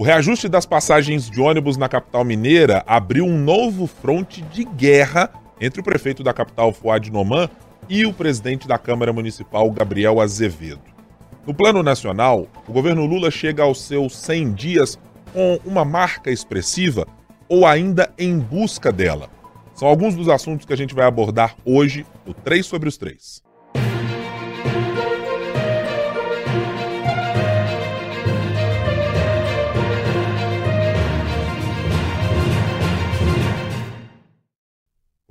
O reajuste das passagens de ônibus na capital mineira abriu um novo fronte de guerra entre o prefeito da capital, Fuad Noman, e o presidente da Câmara Municipal, Gabriel Azevedo. No plano nacional, o governo Lula chega aos seus 100 dias com uma marca expressiva ou ainda em busca dela. São alguns dos assuntos que a gente vai abordar hoje no 3 sobre os 3.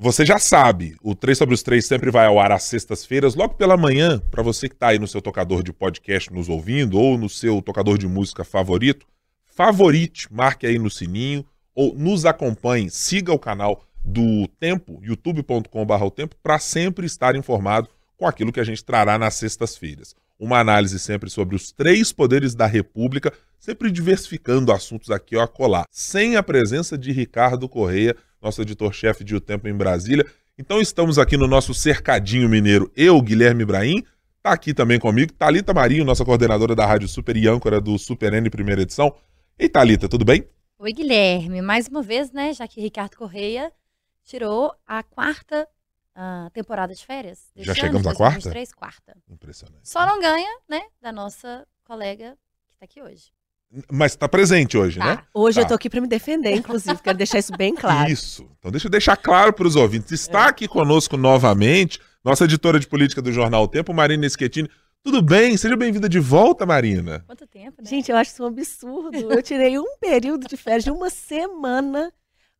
Você já sabe, o 3 sobre os 3 sempre vai ao ar às sextas-feiras, logo pela manhã, para você que está aí no seu tocador de podcast nos ouvindo ou no seu tocador de música favorito, favorite, marque aí no sininho ou nos acompanhe, siga o canal do Tempo, youtube.com.br o Tempo, para sempre estar informado com aquilo que a gente trará nas sextas-feiras. Uma análise sempre sobre os três poderes da República, sempre diversificando assuntos aqui ó, a colar, sem a presença de Ricardo Correia, nosso editor-chefe de O Tempo em Brasília. Então estamos aqui no nosso cercadinho mineiro, eu, Guilherme Ibrahim, tá aqui também comigo, Talita Marinho, nossa coordenadora da Rádio Super e âncora do Super N primeira edição. Ei, Talita, tudo bem? Oi, Guilherme. Mais uma vez, né, já que Ricardo Correia tirou a quarta uh, temporada de férias. Já chegamos à quarta? quarta. Impressionante. Só não ganha, né, da nossa colega que está aqui hoje. Mas está presente hoje, tá. né? Hoje tá. eu tô aqui para me defender, inclusive, quero deixar isso bem claro. Isso. Então deixa eu deixar claro para os ouvintes. Está é. aqui conosco novamente nossa editora de política do Jornal o Tempo, Marina Schettini. Tudo bem? Seja bem-vinda de volta, Marina. Quanto tempo, né? Gente, eu acho isso um absurdo. Eu tirei um período de férias de uma semana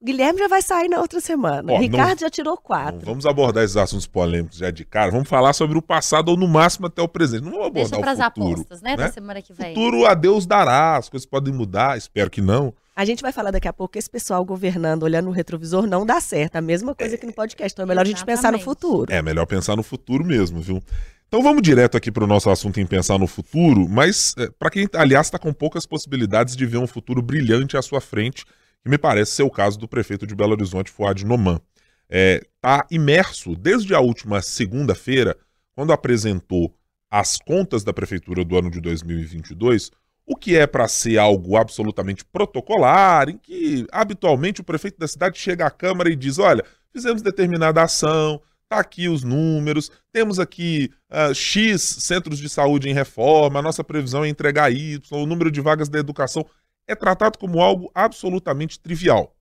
Guilherme já vai sair na outra semana. Ó, Ricardo não, já tirou quatro. vamos abordar esses assuntos polêmicos já de cara. Vamos falar sobre o passado ou no máximo até o presente. Não vamos abordar Deixa o futuro. apostas, né, né? Da semana que vem. Futuro a Deus dará. As coisas podem mudar. Espero que não. A gente vai falar daqui a pouco que esse pessoal governando, olhando no retrovisor, não dá certo. A mesma coisa que no podcast. Então é melhor Exatamente. a gente pensar no futuro. É melhor pensar no futuro mesmo, viu? Então vamos direto aqui para o nosso assunto em pensar no futuro, mas é, para quem, aliás, está com poucas possibilidades de ver um futuro brilhante à sua frente que me parece ser o caso do prefeito de Belo Horizonte, Fuad Noman. Está é, tá imerso desde a última segunda-feira, quando apresentou as contas da prefeitura do ano de 2022, o que é para ser algo absolutamente protocolar, em que habitualmente o prefeito da cidade chega à Câmara e diz: olha, fizemos determinada ação, tá aqui os números, temos aqui uh, X centros de saúde em reforma, a nossa previsão é entregar Y, o número de vagas da educação é tratado como algo absolutamente trivial,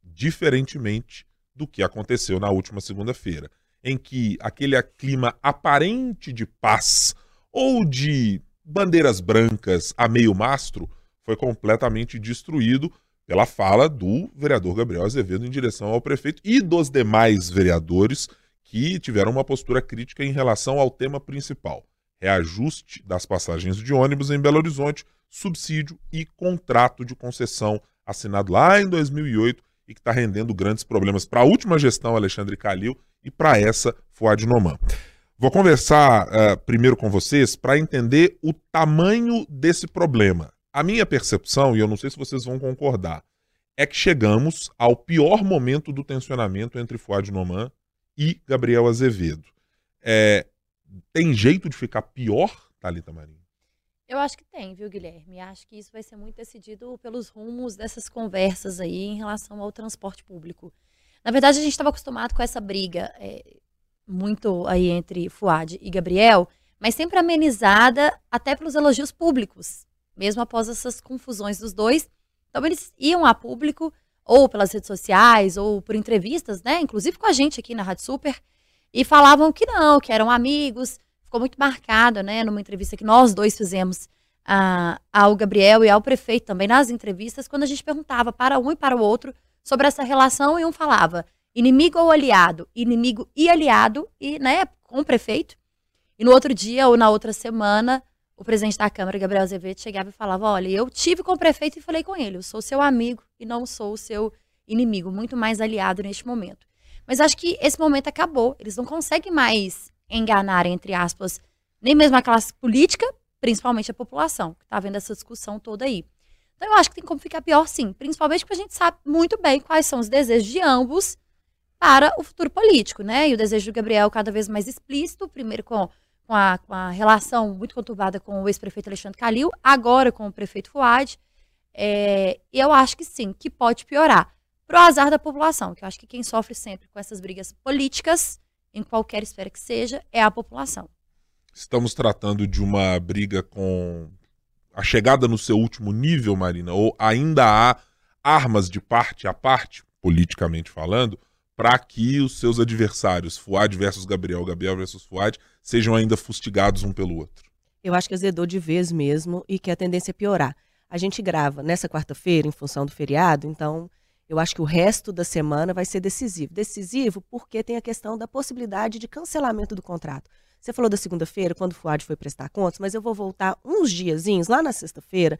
diferentemente do que aconteceu na última segunda-feira, em que aquele clima aparente de paz ou de bandeiras brancas a meio mastro foi completamente destruído pela fala do vereador Gabriel Azevedo em direção ao prefeito e dos demais vereadores que tiveram uma postura crítica em relação ao tema principal: reajuste das passagens de ônibus em Belo Horizonte subsídio e contrato de concessão assinado lá em 2008 e que está rendendo grandes problemas para a última gestão Alexandre Calil e para essa Fuad Noman. Vou conversar uh, primeiro com vocês para entender o tamanho desse problema. A minha percepção, e eu não sei se vocês vão concordar, é que chegamos ao pior momento do tensionamento entre Fuad Noman e Gabriel Azevedo. É, tem jeito de ficar pior, Thalita Marinho? Eu acho que tem, viu, Guilherme? Acho que isso vai ser muito decidido pelos rumos dessas conversas aí em relação ao transporte público. Na verdade, a gente estava acostumado com essa briga é, muito aí entre Fuad e Gabriel, mas sempre amenizada até pelos elogios públicos, mesmo após essas confusões dos dois. Então, eles iam a público, ou pelas redes sociais, ou por entrevistas, né? Inclusive com a gente aqui na Rádio Super, e falavam que não, que eram amigos, ficou muito marcado, né, numa entrevista que nós dois fizemos a, ao Gabriel e ao prefeito também nas entrevistas, quando a gente perguntava para um e para o outro sobre essa relação e um falava inimigo ou aliado, inimigo e aliado, e, né, com o prefeito. E no outro dia ou na outra semana, o presidente da Câmara, Gabriel Azevedo, chegava e falava: Olha, eu tive com o prefeito e falei com ele, eu sou seu amigo e não sou o seu inimigo, muito mais aliado neste momento. Mas acho que esse momento acabou, eles não conseguem mais enganar, entre aspas, nem mesmo a classe política, principalmente a população, que está vendo essa discussão toda aí. Então eu acho que tem como ficar pior sim, principalmente porque a gente sabe muito bem quais são os desejos de ambos para o futuro político, né? E o desejo do Gabriel cada vez mais explícito, primeiro com, com, a, com a relação muito conturbada com o ex-prefeito Alexandre Calil, agora com o prefeito Fuad, É, eu acho que sim, que pode piorar. Pro azar da população, que eu acho que quem sofre sempre com essas brigas políticas, em qualquer esfera que seja, é a população. Estamos tratando de uma briga com a chegada no seu último nível, Marina, ou ainda há armas de parte a parte, politicamente falando, para que os seus adversários, Fuad versus Gabriel, Gabriel versus Fuad, sejam ainda fustigados um pelo outro? Eu acho que azedou de vez mesmo e que a tendência é piorar. A gente grava nessa quarta-feira, em função do feriado, então eu acho que o resto da semana vai ser decisivo. Decisivo porque tem a questão da possibilidade de cancelamento do contrato. Você falou da segunda-feira, quando o Fuad foi prestar contas, mas eu vou voltar uns diazinhos, lá na sexta-feira,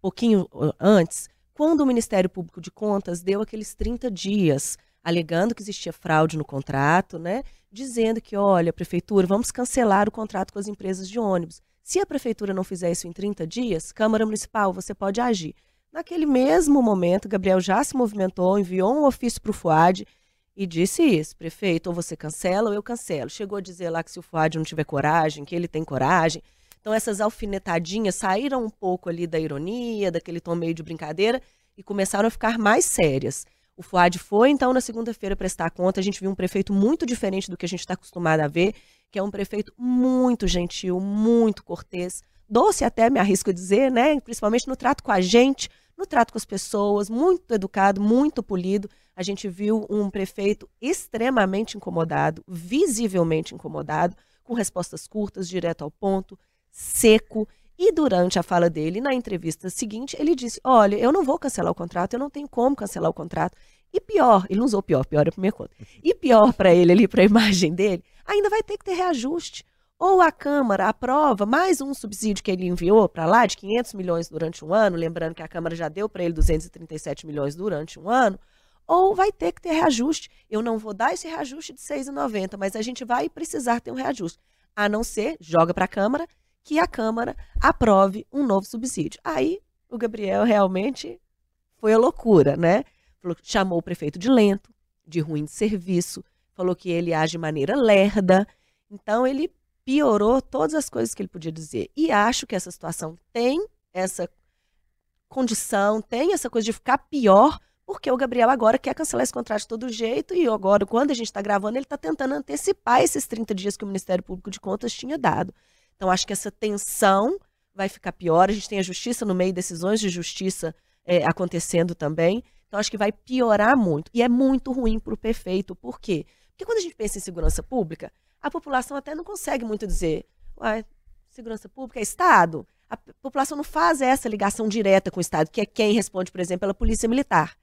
pouquinho antes, quando o Ministério Público de Contas deu aqueles 30 dias, alegando que existia fraude no contrato, né? Dizendo que, olha, prefeitura, vamos cancelar o contrato com as empresas de ônibus. Se a prefeitura não fizer isso em 30 dias, Câmara Municipal, você pode agir. Naquele mesmo momento, Gabriel já se movimentou, enviou um ofício para o FUAD e disse isso, prefeito, ou você cancela ou eu cancelo. Chegou a dizer lá que se o Fuad não tiver coragem, que ele tem coragem. Então essas alfinetadinhas saíram um pouco ali da ironia, daquele tom meio de brincadeira e começaram a ficar mais sérias. O Fuad foi, então, na segunda-feira prestar conta. A gente viu um prefeito muito diferente do que a gente está acostumado a ver, que é um prefeito muito gentil, muito cortês, doce até, me arrisco a dizer, né? Principalmente no trato com a gente, no trato com as pessoas, muito educado, muito polido. A gente viu um prefeito extremamente incomodado, visivelmente incomodado, com respostas curtas, direto ao ponto, seco. E durante a fala dele, na entrevista seguinte, ele disse: Olha, eu não vou cancelar o contrato, eu não tenho como cancelar o contrato. E pior, ele não usou pior, pior é por minha conta. E pior para ele ali, para a imagem dele, ainda vai ter que ter reajuste. Ou a Câmara aprova mais um subsídio que ele enviou para lá de 500 milhões durante um ano, lembrando que a Câmara já deu para ele 237 milhões durante um ano, ou vai ter que ter reajuste. Eu não vou dar esse reajuste de 6,90, mas a gente vai precisar ter um reajuste. A não ser, joga para a Câmara, que a Câmara aprove um novo subsídio. Aí o Gabriel realmente foi a loucura, né? Chamou o prefeito de lento, de ruim de serviço, falou que ele age de maneira lerda. Então ele piorou todas as coisas que ele podia dizer. E acho que essa situação tem essa condição, tem essa coisa de ficar pior porque o Gabriel agora quer cancelar esse contrato de todo jeito e agora, quando a gente está gravando, ele está tentando antecipar esses 30 dias que o Ministério Público de Contas tinha dado. Então, acho que essa tensão vai ficar pior. A gente tem a justiça no meio, decisões de justiça é, acontecendo também. Então, acho que vai piorar muito. E é muito ruim para o prefeito. Por quê? Porque quando a gente pensa em segurança pública, a população até não consegue muito dizer, uai, segurança pública é Estado. A população não faz essa ligação direta com o Estado, que é quem responde, por exemplo, pela Polícia Militar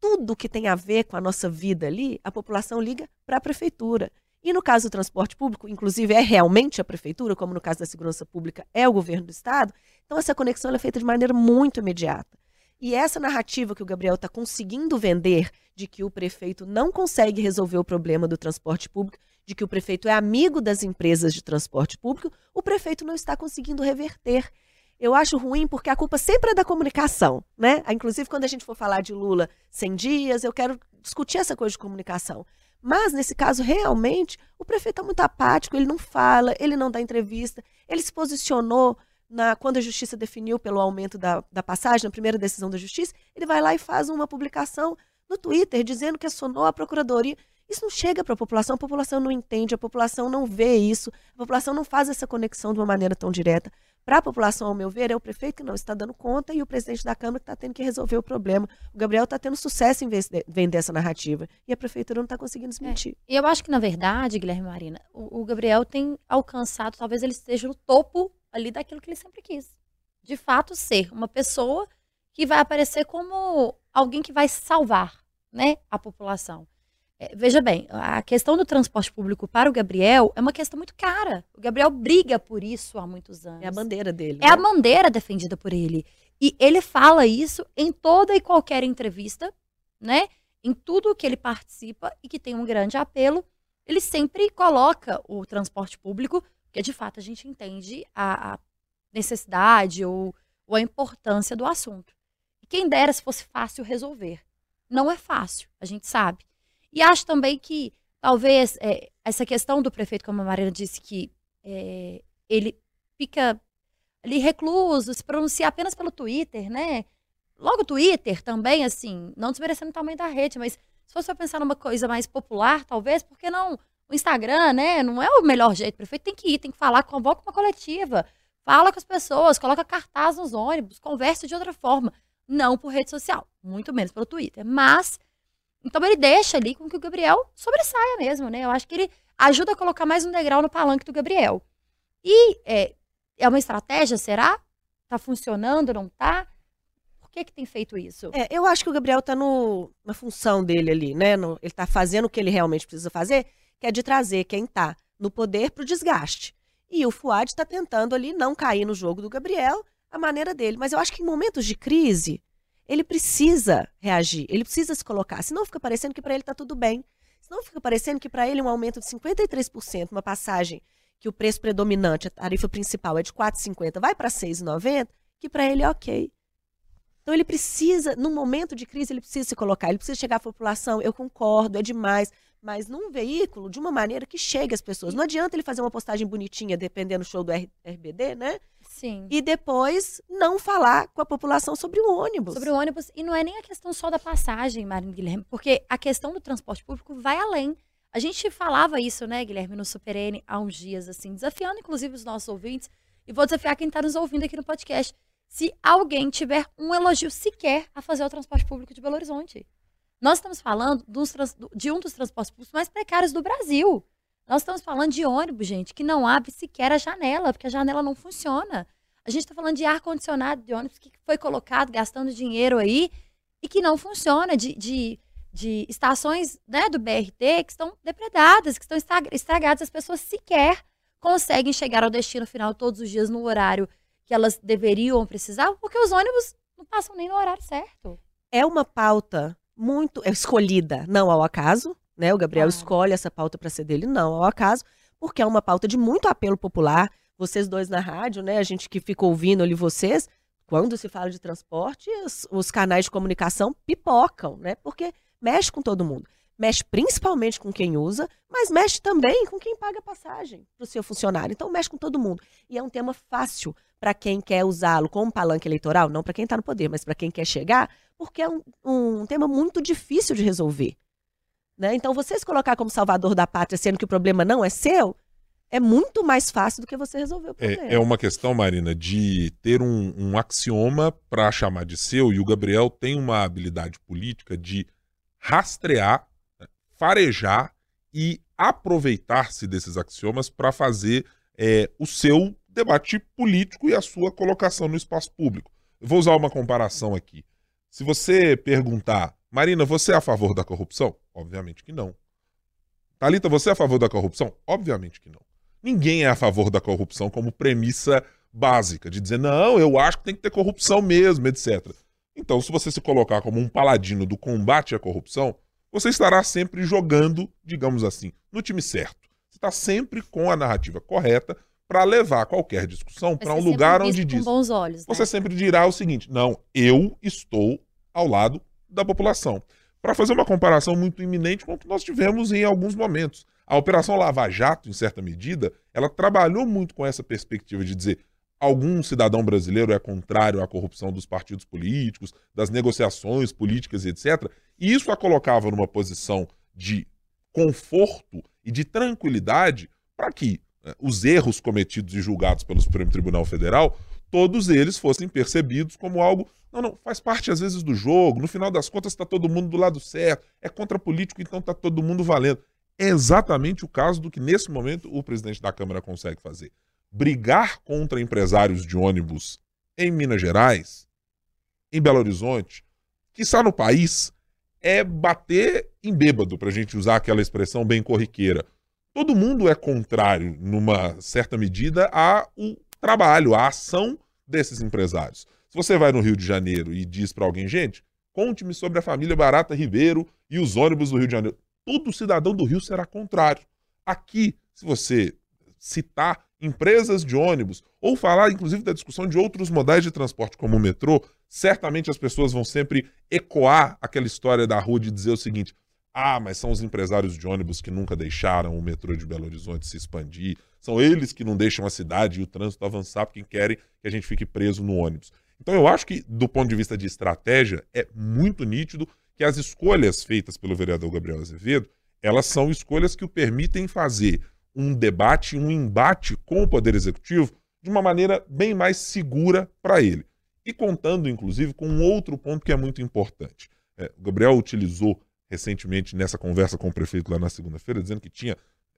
tudo que tem a ver com a nossa vida ali, a população liga para a prefeitura. E no caso do transporte público, inclusive é realmente a prefeitura, como no caso da segurança pública é o governo do estado. Então essa conexão é feita de maneira muito imediata. E essa narrativa que o Gabriel está conseguindo vender de que o prefeito não consegue resolver o problema do transporte público, de que o prefeito é amigo das empresas de transporte público, o prefeito não está conseguindo reverter eu acho ruim porque a culpa sempre é da comunicação, né? Inclusive, quando a gente for falar de Lula 100 dias, eu quero discutir essa coisa de comunicação. Mas, nesse caso, realmente, o prefeito é muito apático, ele não fala, ele não dá entrevista, ele se posicionou na, quando a justiça definiu pelo aumento da, da passagem, na primeira decisão da justiça, ele vai lá e faz uma publicação no Twitter dizendo que acionou a procuradoria. Isso não chega para a população, a população não entende, a população não vê isso, a população não faz essa conexão de uma maneira tão direta. Para a população, ao meu ver, é o prefeito que não está dando conta e o presidente da Câmara que está tendo que resolver o problema. O Gabriel está tendo sucesso em vender essa narrativa e a prefeitura não está conseguindo desmentir. É. E eu acho que, na verdade, Guilherme Marina, o, o Gabriel tem alcançado, talvez ele esteja no topo ali daquilo que ele sempre quis. De fato, ser uma pessoa que vai aparecer como alguém que vai salvar né, a população. É, veja bem, a questão do transporte público para o Gabriel é uma questão muito cara. O Gabriel briga por isso há muitos anos. É a bandeira dele. É né? a bandeira defendida por ele. E ele fala isso em toda e qualquer entrevista, né? Em tudo que ele participa e que tem um grande apelo, ele sempre coloca o transporte público, porque de fato a gente entende a, a necessidade ou, ou a importância do assunto. E quem dera se fosse fácil resolver. Não é fácil, a gente sabe. E acho também que talvez é, essa questão do prefeito, como a Marina disse, que é, ele fica ali recluso, se pronuncia apenas pelo Twitter, né? logo o Twitter também, assim, não desmerecendo o tamanho da rede, mas se fosse pra pensar numa coisa mais popular, talvez, por que não o Instagram, né? Não é o melhor jeito. O prefeito tem que ir, tem que falar, convoca uma coletiva, fala com as pessoas, coloca cartaz nos ônibus, conversa de outra forma. Não por rede social, muito menos pelo Twitter. Mas, então ele deixa ali com que o Gabriel sobressaia mesmo, né? Eu acho que ele ajuda a colocar mais um degrau no palanque do Gabriel. E é, é uma estratégia, será? Tá funcionando, não tá? Por que que tem feito isso? É, eu acho que o Gabriel tá no, na função dele ali, né? No, ele tá fazendo o que ele realmente precisa fazer, que é de trazer quem tá no poder pro desgaste. E o Fuad está tentando ali não cair no jogo do Gabriel, a maneira dele. Mas eu acho que em momentos de crise, ele precisa reagir, ele precisa se colocar. Senão fica parecendo que para ele está tudo bem. Senão fica parecendo que para ele um aumento de 53%, uma passagem que o preço predominante, a tarifa principal é de 4,50, vai para 6,90, que para ele é ok. Então ele precisa, num momento de crise, ele precisa se colocar, ele precisa chegar à população, eu concordo, é demais, mas num veículo de uma maneira que chegue às pessoas. Não adianta ele fazer uma postagem bonitinha, dependendo do show do RBD, né? Sim. E depois não falar com a população sobre o ônibus. Sobre o ônibus. E não é nem a questão só da passagem, Marina Guilherme, porque a questão do transporte público vai além. A gente falava isso, né, Guilherme, no Super N há uns dias, assim, desafiando inclusive os nossos ouvintes, e vou desafiar quem está nos ouvindo aqui no podcast. Se alguém tiver um elogio sequer a fazer o transporte público de Belo Horizonte. Nós estamos falando de um dos transportes públicos mais precários do Brasil. Nós estamos falando de ônibus, gente, que não abre sequer a janela, porque a janela não funciona. A gente está falando de ar-condicionado de ônibus que foi colocado gastando dinheiro aí e que não funciona, de, de, de estações né, do BRT que estão depredadas, que estão estragadas. As pessoas sequer conseguem chegar ao destino final todos os dias no horário que elas deveriam precisar, porque os ônibus não passam nem no horário certo. É uma pauta muito é escolhida, não ao acaso, né? O Gabriel escolhe essa pauta para ser dele, não ao acaso, porque é uma pauta de muito apelo popular. Vocês dois na rádio, né? A gente que fica ouvindo ali vocês, quando se fala de transporte, os, os canais de comunicação pipocam, né? Porque mexe com todo mundo. Mexe principalmente com quem usa, mas mexe também com quem paga passagem para o seu funcionário. Então mexe com todo mundo. E é um tema fácil para quem quer usá-lo como palanque eleitoral, não para quem está no poder, mas para quem quer chegar, porque é um, um tema muito difícil de resolver. Né? Então, você se colocar como salvador da pátria, sendo que o problema não é seu, é muito mais fácil do que você resolver o problema. É, é uma questão, Marina, de ter um, um axioma para chamar de seu, e o Gabriel tem uma habilidade política de rastrear, né, farejar e aproveitar-se desses axiomas para fazer é, o seu debate político e a sua colocação no espaço público. Eu vou usar uma comparação aqui. Se você perguntar, Marina, você é a favor da corrupção? Obviamente que não. Talita, você é a favor da corrupção? Obviamente que não. Ninguém é a favor da corrupção como premissa básica, de dizer, não, eu acho que tem que ter corrupção mesmo, etc. Então, se você se colocar como um paladino do combate à corrupção, você estará sempre jogando, digamos assim, no time certo. Você está sempre com a narrativa correta para levar qualquer discussão para um lugar onde diz. Olhos, né? Você sempre dirá o seguinte: não, eu estou ao lado da população. Para fazer uma comparação muito iminente com o que nós tivemos em alguns momentos. A Operação Lava Jato, em certa medida, ela trabalhou muito com essa perspectiva de dizer algum cidadão brasileiro é contrário à corrupção dos partidos políticos, das negociações políticas e etc. E isso a colocava numa posição de conforto e de tranquilidade para que né, os erros cometidos e julgados pelo Supremo Tribunal Federal, todos eles fossem percebidos como algo não, não, faz parte às vezes do jogo. No final das contas está todo mundo do lado certo. É contra político, então está todo mundo valendo. É exatamente o caso do que nesse momento o presidente da Câmara consegue fazer. Brigar contra empresários de ônibus em Minas Gerais, em Belo Horizonte, que está no país, é bater em bêbado, para a gente usar aquela expressão bem corriqueira. Todo mundo é contrário, numa certa medida, ao trabalho, à ação desses empresários. Se você vai no Rio de Janeiro e diz para alguém, gente, conte-me sobre a família Barata Ribeiro e os ônibus do Rio de Janeiro, todo cidadão do Rio será contrário. Aqui, se você citar empresas de ônibus ou falar, inclusive, da discussão de outros modais de transporte, como o metrô, certamente as pessoas vão sempre ecoar aquela história da rua de dizer o seguinte: ah, mas são os empresários de ônibus que nunca deixaram o metrô de Belo Horizonte se expandir. São eles que não deixam a cidade e o trânsito avançar porque querem que a gente fique preso no ônibus. Então eu acho que, do ponto de vista de estratégia, é muito nítido que as escolhas feitas pelo vereador Gabriel Azevedo, elas são escolhas que o permitem fazer um debate, um embate com o Poder Executivo de uma maneira bem mais segura para ele. E contando, inclusive, com um outro ponto que é muito importante. É, o Gabriel utilizou recentemente nessa conversa com o prefeito lá na segunda-feira, dizendo que tinha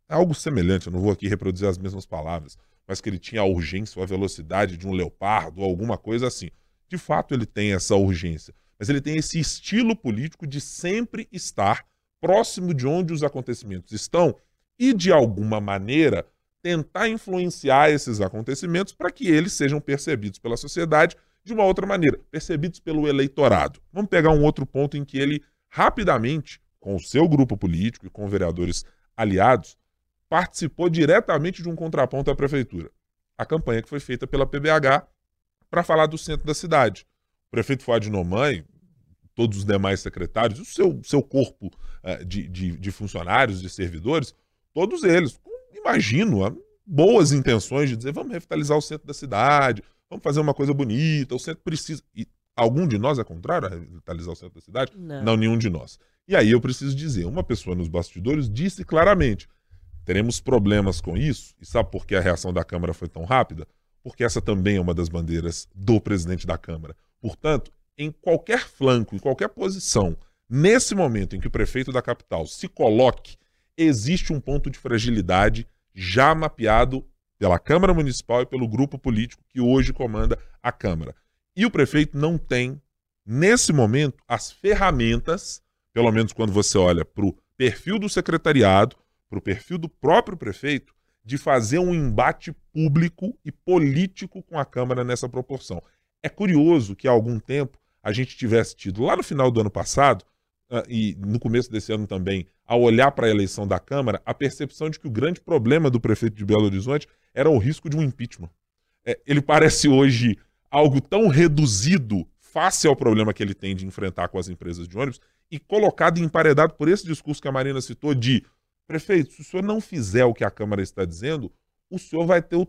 algo semelhante, eu não vou aqui reproduzir as mesmas palavras, mas que ele tinha a urgência ou a velocidade de um leopardo ou alguma coisa assim. De fato, ele tem essa urgência, mas ele tem esse estilo político de sempre estar próximo de onde os acontecimentos estão e, de alguma maneira, tentar influenciar esses acontecimentos para que eles sejam percebidos pela sociedade de uma outra maneira, percebidos pelo eleitorado. Vamos pegar um outro ponto em que ele rapidamente, com o seu grupo político e com vereadores aliados, participou diretamente de um contraponto à prefeitura. A campanha que foi feita pela PBH para falar do centro da cidade. O prefeito Fuad Noman, todos os demais secretários, o seu, seu corpo uh, de, de, de, funcionários, de servidores, todos eles, imagino, uh, boas intenções de dizer vamos revitalizar o centro da cidade, vamos fazer uma coisa bonita, o centro precisa. E algum de nós é contrário a revitalizar o centro da cidade? Não. Não, nenhum de nós. E aí eu preciso dizer, uma pessoa nos bastidores disse claramente, Teremos problemas com isso. E sabe por que a reação da Câmara foi tão rápida? Porque essa também é uma das bandeiras do presidente da Câmara. Portanto, em qualquer flanco, em qualquer posição, nesse momento em que o prefeito da capital se coloque, existe um ponto de fragilidade já mapeado pela Câmara Municipal e pelo grupo político que hoje comanda a Câmara. E o prefeito não tem, nesse momento, as ferramentas, pelo menos quando você olha para o perfil do secretariado, para o perfil do próprio prefeito de fazer um embate público e político com a Câmara nessa proporção. É curioso que há algum tempo a gente tivesse tido, lá no final do ano passado, uh, e no começo desse ano também, ao olhar para a eleição da Câmara, a percepção de que o grande problema do prefeito de Belo Horizonte era o risco de um impeachment. É, ele parece hoje algo tão reduzido face ao problema que ele tem de enfrentar com as empresas de ônibus e colocado emparedado por esse discurso que a Marina citou de Prefeito, se o senhor não fizer o que a Câmara está dizendo, o senhor vai ter o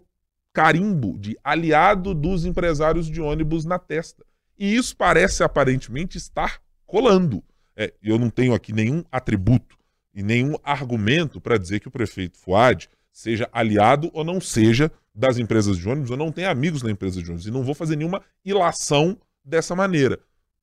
carimbo de aliado dos empresários de ônibus na testa. E isso parece aparentemente estar colando. É, eu não tenho aqui nenhum atributo e nenhum argumento para dizer que o prefeito Fuad seja aliado ou não seja das empresas de ônibus, ou não tem amigos na empresa de ônibus. E não vou fazer nenhuma ilação dessa maneira.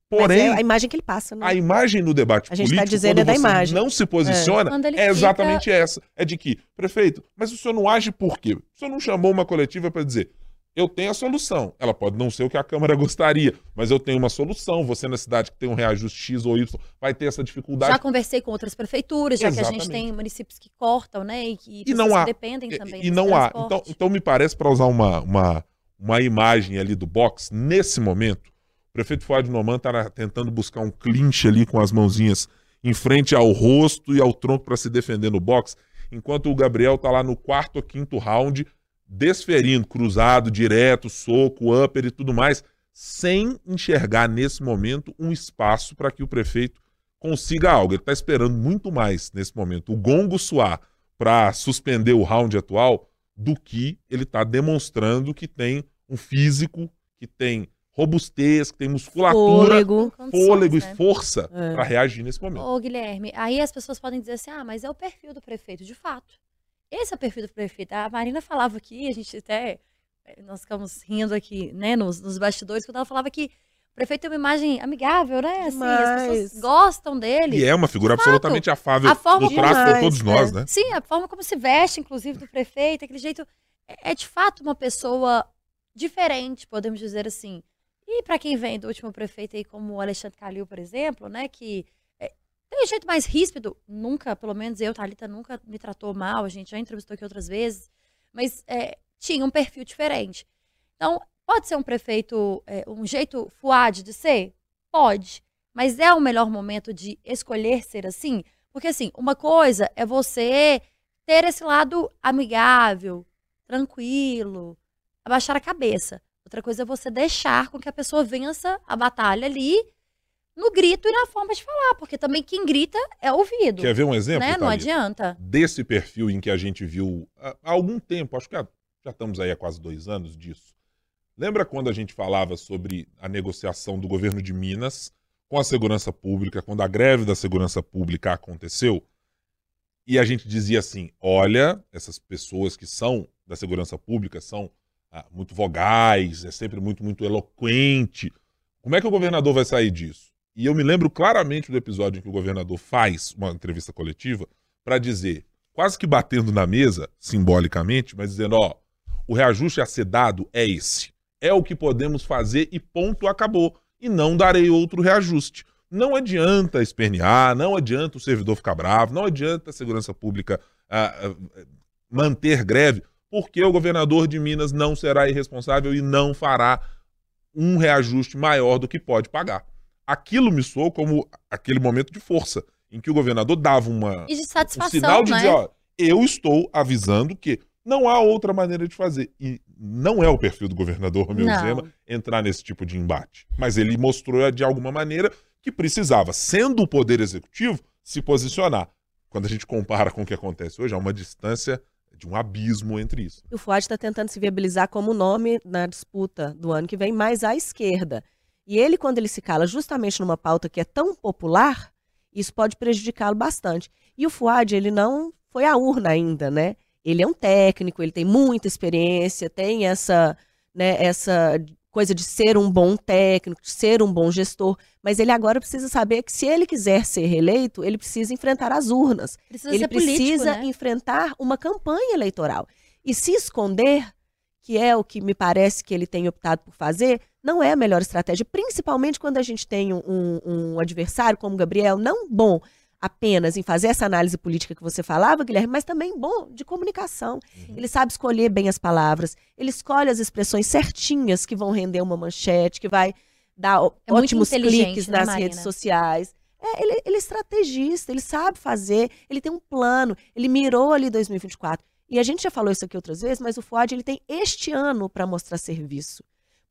Porém, é a imagem que ele passa, né? A imagem no debate a gente político, tá dizendo é da imagem. não se posiciona, é, é exatamente fica... essa. É de que, prefeito, mas o senhor não age por quê? O senhor não chamou uma coletiva para dizer, eu tenho a solução. Ela pode não ser o que a Câmara gostaria, mas eu tenho uma solução. Você na cidade que tem um reajuste X ou Y vai ter essa dificuldade. Já conversei com outras prefeituras, já Exatamente. que a gente tem municípios que cortam, né? E, e, e não há. dependem também. E, e não há. Então, então me parece, para usar uma, uma, uma imagem ali do box, nesse momento, prefeito Fuad Noman está tentando buscar um clinch ali com as mãozinhas em frente ao rosto e ao tronco para se defender no box, enquanto o Gabriel está lá no quarto ou quinto round, desferindo, cruzado, direto, soco, upper e tudo mais, sem enxergar nesse momento um espaço para que o prefeito consiga algo. Ele está esperando muito mais nesse momento o gongo soar para suspender o round atual do que ele está demonstrando que tem um físico, que tem robustez, que tem musculatura, fôlego, fôlego né? e força é. para reagir nesse momento. Ô, Guilherme, aí as pessoas podem dizer assim: ah, mas é o perfil do prefeito. De fato. Esse é o perfil do prefeito. A Marina falava aqui, a gente até. Eh, nós ficamos rindo aqui, né, nos, nos bastidores, quando ela falava que o prefeito tem uma imagem amigável, né? Assim, as pessoas gostam dele. E é uma figura absolutamente afável a forma no trato por todos nós, é. né? Sim, a forma como se veste, inclusive, do prefeito, aquele jeito. É, é de fato uma pessoa diferente, podemos dizer assim. E para quem vem do último prefeito aí, como o Alexandre Calil, por exemplo, né, que tem jeito mais ríspido, nunca, pelo menos eu, Thalita, nunca me tratou mal, a gente já entrevistou aqui outras vezes, mas é, tinha um perfil diferente. Então, pode ser um prefeito, é, um jeito fuade de ser? Pode. Mas é o melhor momento de escolher ser assim? Porque, assim, uma coisa é você ter esse lado amigável, tranquilo, abaixar a cabeça. Outra coisa é você deixar com que a pessoa vença a batalha ali no grito e na forma de falar, porque também quem grita é ouvido. Quer ver um exemplo? Né? Não adianta. Desse perfil em que a gente viu há algum tempo, acho que já estamos aí há quase dois anos disso, Lembra quando a gente falava sobre a negociação do governo de Minas com a segurança pública, quando a greve da segurança pública aconteceu? E a gente dizia assim: olha, essas pessoas que são da segurança pública são ah, muito vogais, é sempre muito, muito eloquente. Como é que o governador vai sair disso? E eu me lembro claramente do episódio em que o governador faz uma entrevista coletiva para dizer, quase que batendo na mesa, simbolicamente, mas dizendo: ó, o reajuste a ser dado é esse. É o que podemos fazer e ponto, acabou. E não darei outro reajuste. Não adianta espernear, não adianta o servidor ficar bravo, não adianta a segurança pública ah, ah, manter greve, porque o governador de Minas não será irresponsável e não fará um reajuste maior do que pode pagar. Aquilo me soou como aquele momento de força, em que o governador dava uma, E de satisfação, um sinal de né? dizer, ó, eu estou avisando que não há outra maneira de fazer. E não é o perfil do governador Romeu Não. Zema entrar nesse tipo de embate. Mas ele mostrou de alguma maneira que precisava, sendo o poder executivo, se posicionar. Quando a gente compara com o que acontece hoje, há uma distância de um abismo entre isso. E o Fuad está tentando se viabilizar como nome na disputa do ano que vem, mais à esquerda. E ele, quando ele se cala justamente numa pauta que é tão popular, isso pode prejudicá-lo bastante. E o Fuad, ele não foi à urna ainda, né? Ele é um técnico, ele tem muita experiência, tem essa, né, essa coisa de ser um bom técnico, de ser um bom gestor, mas ele agora precisa saber que se ele quiser ser reeleito, ele precisa enfrentar as urnas Precisa ele ser político, precisa né? enfrentar uma campanha eleitoral. E se esconder, que é o que me parece que ele tem optado por fazer, não é a melhor estratégia, principalmente quando a gente tem um, um- adversário como o Gabriel, não bom apenas em fazer essa análise política que você falava, Guilherme, mas também bom de comunicação. Ele sabe escolher bem as palavras, ele escolhe as expressões certinhas que vão render uma manchete, que vai dar É ótimos cliques né, nas Marina? redes sociais. É, ele, ele é estrategista, ele sabe fazer, ele tem um plano, ele mirou ali 2024. E a gente já falou isso aqui outras vezes, mas o Fuad ele tem este ano para mostrar serviço.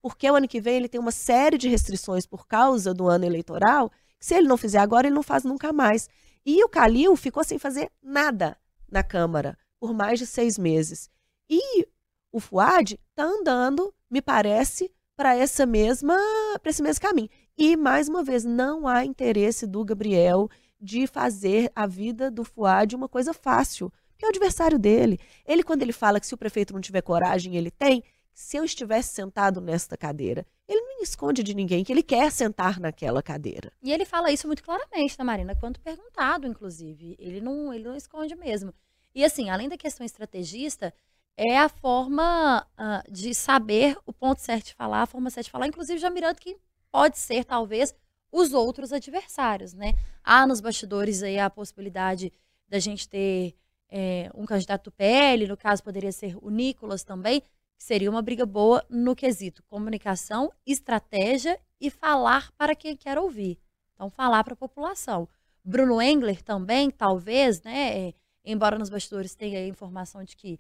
Porque o ano que vem ele tem uma série de restrições por causa do ano eleitoral, que se ele não fizer agora, ele não faz nunca mais. E o Calil ficou sem fazer nada na Câmara por mais de seis meses. E o Fuad está andando, me parece, para essa mesma, para esse mesmo caminho. E mais uma vez, não há interesse do Gabriel de fazer a vida do Fuad uma coisa fácil, que é o adversário dele. Ele quando ele fala que se o prefeito não tiver coragem, ele tem, se eu estivesse sentado nesta cadeira, ele não esconde de ninguém que ele quer sentar naquela cadeira. E ele fala isso muito claramente, né, Marina? Quando perguntado, inclusive. Ele não, ele não esconde mesmo. E assim, além da questão estrategista, é a forma ah, de saber o ponto certo de falar, a forma certa de falar, inclusive já mirando que pode ser, talvez, os outros adversários, né? Há nos bastidores aí a possibilidade da gente ter é, um candidato PL, no caso poderia ser o Nicolas também, seria uma briga boa no quesito comunicação, estratégia e falar para quem quer ouvir. Então, falar para a população. Bruno Engler também, talvez, né? é, embora nos bastidores tenha a informação de que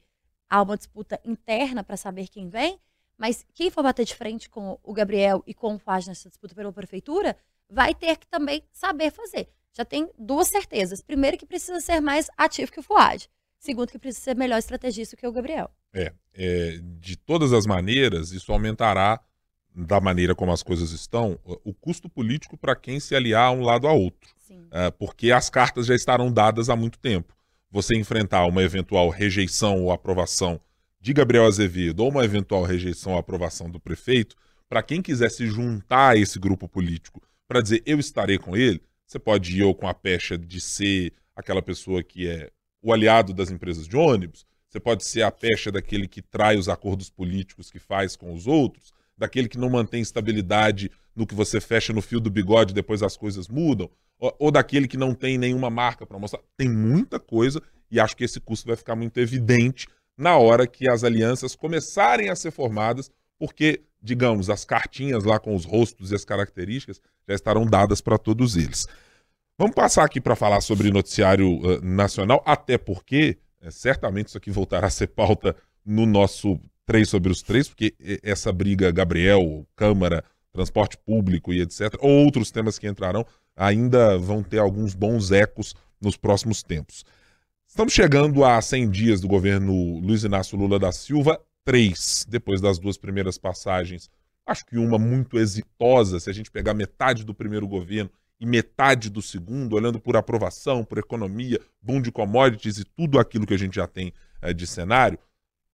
há uma disputa interna para saber quem vem, mas quem for bater de frente com o Gabriel e com o Fuad nessa disputa pela prefeitura, vai ter que também saber fazer. Já tem duas certezas. Primeiro, que precisa ser mais ativo que o Fuad. Segundo, que precisa ser melhor estrategista que o Gabriel. É, é, de todas as maneiras, isso aumentará, da maneira como as coisas estão, o custo político para quem se aliar a um lado a outro. É, porque as cartas já estarão dadas há muito tempo. Você enfrentar uma eventual rejeição ou aprovação de Gabriel Azevedo ou uma eventual rejeição ou aprovação do prefeito, para quem quiser se juntar a esse grupo político para dizer eu estarei com ele, você pode ir ou com a pecha de ser aquela pessoa que é o aliado das empresas de ônibus, você pode ser a pecha daquele que trai os acordos políticos que faz com os outros, daquele que não mantém estabilidade no que você fecha no fio do bigode depois as coisas mudam, ou, ou daquele que não tem nenhuma marca para mostrar. Tem muita coisa e acho que esse custo vai ficar muito evidente na hora que as alianças começarem a ser formadas, porque, digamos, as cartinhas lá com os rostos e as características já estarão dadas para todos eles. Vamos passar aqui para falar sobre noticiário eh, nacional, até porque eh, certamente isso aqui voltará a ser pauta no nosso três sobre os três, porque eh, essa briga Gabriel, Câmara, transporte público e etc., ou outros temas que entrarão, ainda vão ter alguns bons ecos nos próximos tempos. Estamos chegando a 100 dias do governo Luiz Inácio Lula da Silva três, depois das duas primeiras passagens. Acho que uma muito exitosa, se a gente pegar metade do primeiro governo e metade do segundo, olhando por aprovação, por economia, boom de commodities e tudo aquilo que a gente já tem é, de cenário.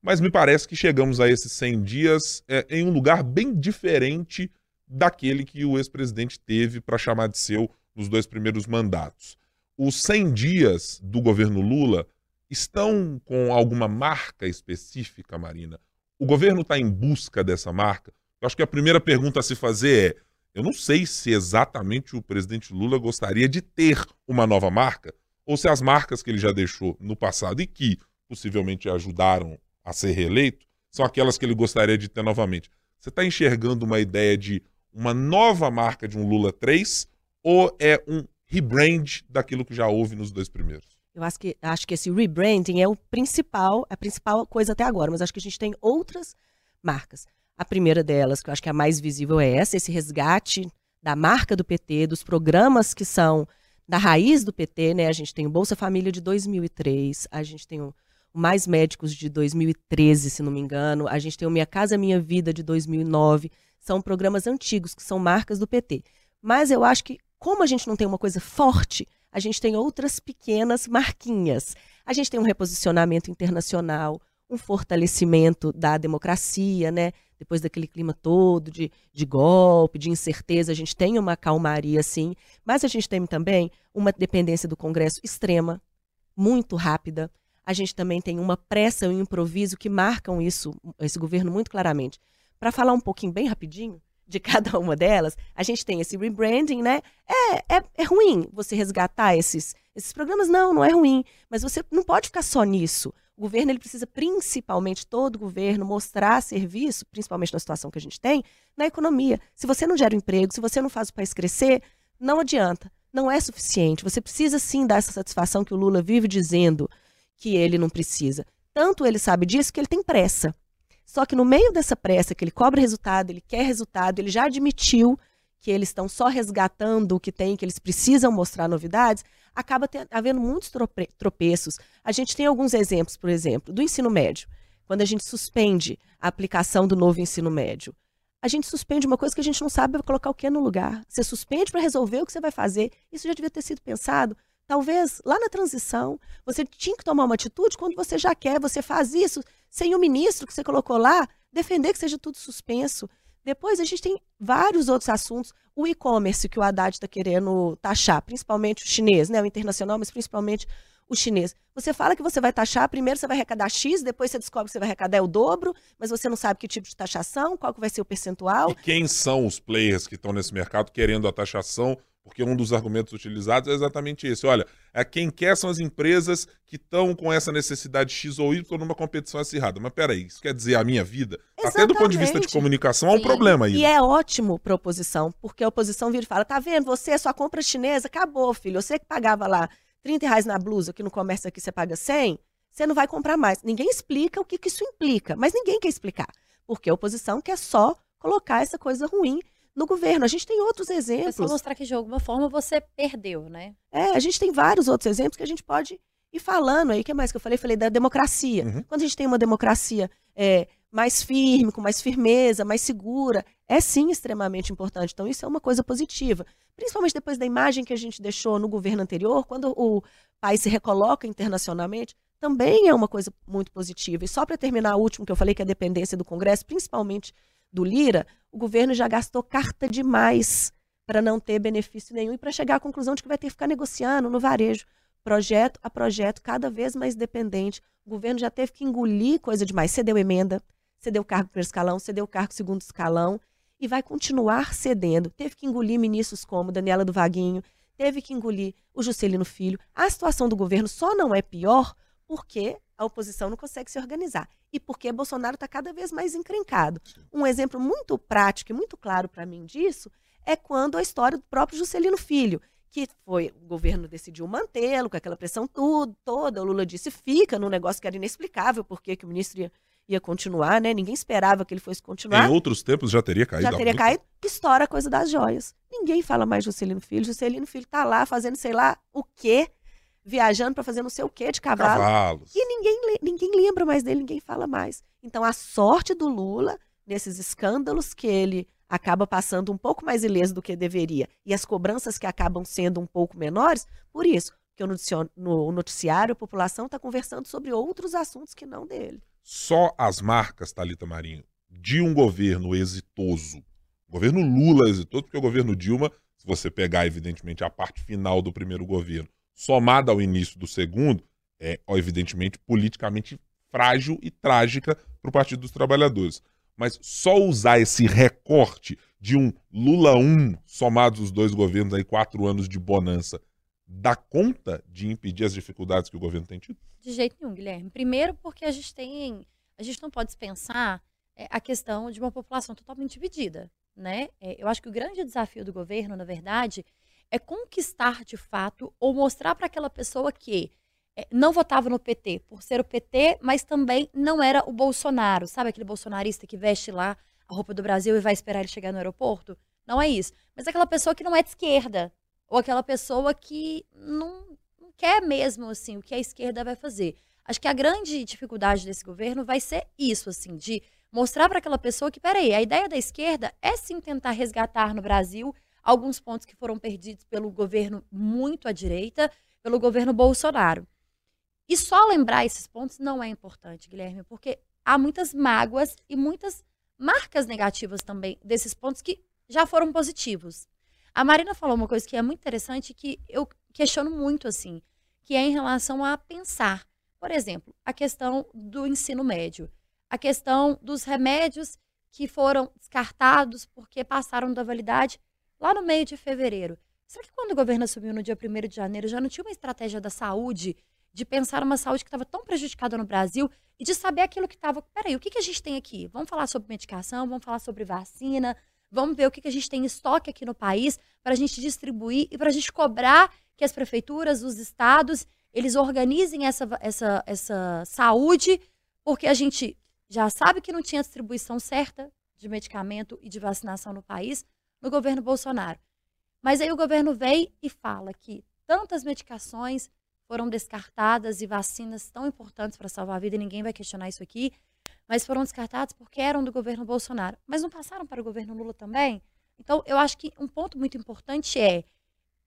Mas me parece que chegamos a esses 100 dias é, em um lugar bem diferente daquele que o ex-presidente teve para chamar de seu nos dois primeiros mandatos. Os 100 dias do governo Lula estão com alguma marca específica, Marina? O governo está em busca dessa marca? Eu acho que a primeira pergunta a se fazer é: eu não sei se exatamente o presidente Lula gostaria de ter uma nova marca, ou se as marcas que ele já deixou no passado e que possivelmente ajudaram a ser reeleito são aquelas que ele gostaria de ter novamente. Você está enxergando uma ideia de uma nova marca de um Lula 3 ou é um rebrand daquilo que já houve nos dois primeiros? Eu acho que, acho que esse rebranding é o principal, a principal coisa até agora, mas acho que a gente tem outras marcas. A primeira delas, que eu acho que é a mais visível, é essa, esse resgate da marca do PT, dos programas que são da raiz do PT, né? A gente tem o Bolsa Família de 2003, a gente tem o Mais Médicos de 2013, se não me engano, a gente tem o Minha Casa Minha Vida de 2009, são programas antigos que são marcas do PT. Mas eu acho que como a gente não tem uma coisa forte, a gente tem outras pequenas marquinhas. A gente tem um reposicionamento internacional, um fortalecimento da democracia, né? Depois daquele clima todo de, de golpe, de incerteza, a gente tem uma calmaria, sim, mas a gente tem também uma dependência do Congresso extrema, muito rápida. A gente também tem uma pressa e um improviso que marcam isso, esse governo muito claramente. Para falar um pouquinho bem rapidinho, de cada uma delas, a gente tem esse rebranding, né? É, é, é ruim você resgatar esses, esses programas? Não, não é ruim. Mas você não pode ficar só nisso. O governo ele precisa, principalmente, todo governo, mostrar serviço, principalmente na situação que a gente tem, na economia. Se você não gera emprego, se você não faz o país crescer, não adianta. Não é suficiente. Você precisa sim dar essa satisfação que o Lula vive dizendo que ele não precisa. Tanto ele sabe disso que ele tem pressa. Só que no meio dessa pressa, que ele cobra resultado, ele quer resultado, ele já admitiu que eles estão só resgatando o que tem, que eles precisam mostrar novidades, acaba ter, havendo muitos tropeços. A gente tem alguns exemplos, por exemplo, do ensino médio. Quando a gente suspende a aplicação do novo ensino médio, a gente suspende uma coisa que a gente não sabe colocar o que no lugar. Você suspende para resolver o que você vai fazer. Isso já devia ter sido pensado. Talvez lá na transição, você tinha que tomar uma atitude quando você já quer, você faz isso sem o ministro que você colocou lá defender que seja tudo suspenso. Depois a gente tem vários outros assuntos. O e-commerce que o Haddad está querendo taxar, principalmente o chinês, né? O internacional, mas principalmente o chinês. Você fala que você vai taxar, primeiro você vai arrecadar X, depois você descobre que você vai arrecadar o dobro, mas você não sabe que tipo de taxação, qual que vai ser o percentual. E quem são os players que estão nesse mercado querendo a taxação porque um dos argumentos utilizados é exatamente esse. Olha, é quem quer são as empresas que estão com essa necessidade X ou Y numa competição acirrada. Mas peraí, isso quer dizer a minha vida? Exatamente. Até do ponto de vista de comunicação, há um problema aí. E é ótimo para oposição, porque a oposição vira e fala: tá vendo, você, sua compra chinesa, acabou, filho. Você que pagava lá 30 reais na blusa, que no comércio aqui você paga 100, você não vai comprar mais. Ninguém explica o que, que isso implica, mas ninguém quer explicar. Porque a oposição quer só colocar essa coisa ruim no governo. A gente tem outros exemplos. É só mostrar que de alguma forma você perdeu, né? É, a gente tem vários outros exemplos que a gente pode ir falando aí. O que mais que eu falei? Falei da democracia. Uhum. Quando a gente tem uma democracia é, mais firme, com mais firmeza, mais segura, é sim extremamente importante. Então, isso é uma coisa positiva. Principalmente depois da imagem que a gente deixou no governo anterior, quando o país se recoloca internacionalmente, também é uma coisa muito positiva. E só para terminar, o último que eu falei, que é a dependência do Congresso, principalmente do Lira, o governo já gastou carta demais para não ter benefício nenhum e para chegar à conclusão de que vai ter que ficar negociando no varejo, projeto a projeto, cada vez mais dependente. O governo já teve que engolir coisa demais. Cedeu emenda, cedeu cargo primeiro escalão, cedeu cargo segundo escalão e vai continuar cedendo. Teve que engolir ministros como Daniela do Vaguinho, teve que engolir o Juscelino Filho. A situação do governo só não é pior porque a oposição não consegue se organizar. E porque Bolsonaro está cada vez mais encrencado. Um exemplo muito prático e muito claro para mim disso é quando a história do próprio Juscelino Filho, que foi o governo decidiu mantê-lo com aquela pressão tudo, toda. O Lula disse fica num negócio que era inexplicável porque que o ministro ia, ia continuar, né? Ninguém esperava que ele fosse continuar. Em outros tempos já teria caído. Já teria caído. Estoura a coisa das joias. Ninguém fala mais Juscelino Filho. Juscelino Filho está lá fazendo sei lá o quê viajando para fazer não sei o quê de cavalo. Cavalos. E ninguém, ninguém lembra mais dele, ninguém fala mais. Então, a sorte do Lula, nesses escândalos que ele acaba passando um pouco mais ileso do que deveria, e as cobranças que acabam sendo um pouco menores, por isso, que no noticiário a população está conversando sobre outros assuntos que não dele. Só as marcas, Talita Marinho, de um governo exitoso, governo Lula exitoso, porque o governo Dilma, se você pegar, evidentemente, a parte final do primeiro governo, somada ao início do segundo, é, evidentemente, politicamente frágil e trágica para o Partido dos Trabalhadores. Mas só usar esse recorte de um Lula 1, somados os dois governos, aí quatro anos de bonança, dá conta de impedir as dificuldades que o governo tem tido? De jeito nenhum, Guilherme. Primeiro, porque a gente tem. A gente não pode dispensar é, a questão de uma população totalmente dividida. Né? É, eu acho que o grande desafio do governo, na verdade, é conquistar de fato ou mostrar para aquela pessoa que é, não votava no PT por ser o PT, mas também não era o Bolsonaro. Sabe aquele bolsonarista que veste lá a roupa do Brasil e vai esperar ele chegar no aeroporto? Não é isso. Mas aquela pessoa que não é de esquerda. Ou aquela pessoa que não, não quer mesmo assim o que a esquerda vai fazer. Acho que a grande dificuldade desse governo vai ser isso, assim, de mostrar para aquela pessoa que, peraí, a ideia da esquerda é sim tentar resgatar no Brasil alguns pontos que foram perdidos pelo governo muito à direita, pelo governo Bolsonaro. E só lembrar esses pontos não é importante, Guilherme, porque há muitas mágoas e muitas marcas negativas também desses pontos que já foram positivos. A Marina falou uma coisa que é muito interessante que eu questiono muito assim, que é em relação a pensar, por exemplo, a questão do ensino médio, a questão dos remédios que foram descartados porque passaram da validade lá no meio de fevereiro. Será que quando o governo assumiu no dia 1 de janeiro já não tinha uma estratégia da saúde, de pensar uma saúde que estava tão prejudicada no Brasil e de saber aquilo que estava. Peraí, o que, que a gente tem aqui? Vamos falar sobre medicação, vamos falar sobre vacina, vamos ver o que, que a gente tem em estoque aqui no país para a gente distribuir e para a gente cobrar que as prefeituras, os estados, eles organizem essa, essa, essa saúde, porque a gente já sabe que não tinha distribuição certa de medicamento e de vacinação no país no governo Bolsonaro. Mas aí o governo vem e fala que tantas medicações foram descartadas e vacinas tão importantes para salvar a vida, e ninguém vai questionar isso aqui, mas foram descartadas porque eram do governo Bolsonaro. Mas não passaram para o governo Lula também? Então, eu acho que um ponto muito importante é